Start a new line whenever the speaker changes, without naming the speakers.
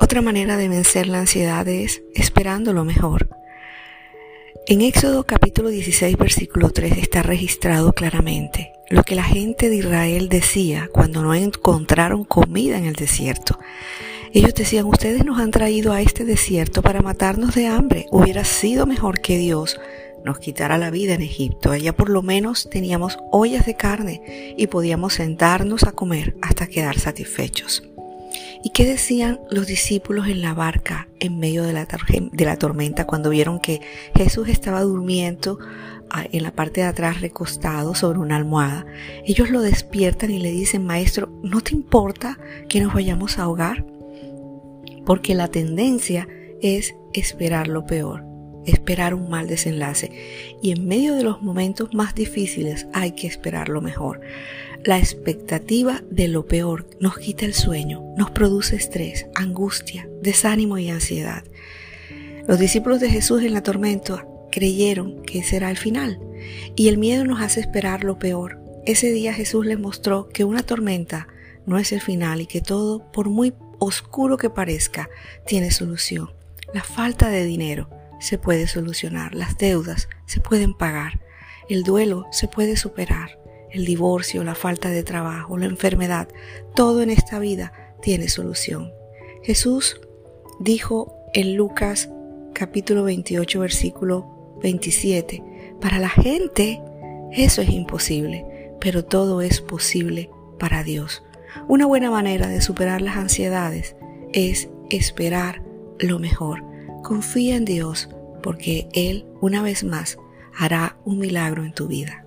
Otra manera de vencer la ansiedad es esperando lo mejor. En Éxodo capítulo 16 versículo 3 está registrado claramente lo que la gente de Israel decía cuando no encontraron comida en el desierto. Ellos decían, ustedes nos han traído a este desierto para matarnos de hambre. Hubiera sido mejor que Dios nos quitara la vida en Egipto. Allá por lo menos teníamos ollas de carne y podíamos sentarnos a comer hasta quedar satisfechos. ¿Y qué decían los discípulos en la barca en medio de la, tormenta cuando vieron que Jesús estaba durmiendo ah, en la parte de atrás recostado sobre una almohada? Ellos lo despiertan y le dicen, Maestro, ¿no te importa que nos vayamos a ahogar? Porque la tendencia es esperar lo peor esperar un mal desenlace. Y en medio de los momentos más difíciles hay que esperar lo mejor. La expectativa de lo peor nos quita el sueño, nos produce estrés, angustia, desánimo y ansiedad. Los discípulos de Jesús en la tormenta creyeron que ese era el final y el miedo nos hace esperar lo peor. Ese día Jesús les mostró que una tormenta no es el final y que todo, por muy oscuro que parezca, tiene solución. La falta de dinero, se puede solucionar, las deudas se pueden pagar, el duelo se puede superar, el divorcio, la falta de trabajo, la enfermedad, todo en esta vida tiene solución. Jesús dijo en Lucas capítulo 28 versículo 27, para la gente eso es imposible, pero todo es posible para Dios. Una buena manera de superar las ansiedades es esperar lo mejor. Confía en Dios porque Él una vez más hará un milagro en tu vida.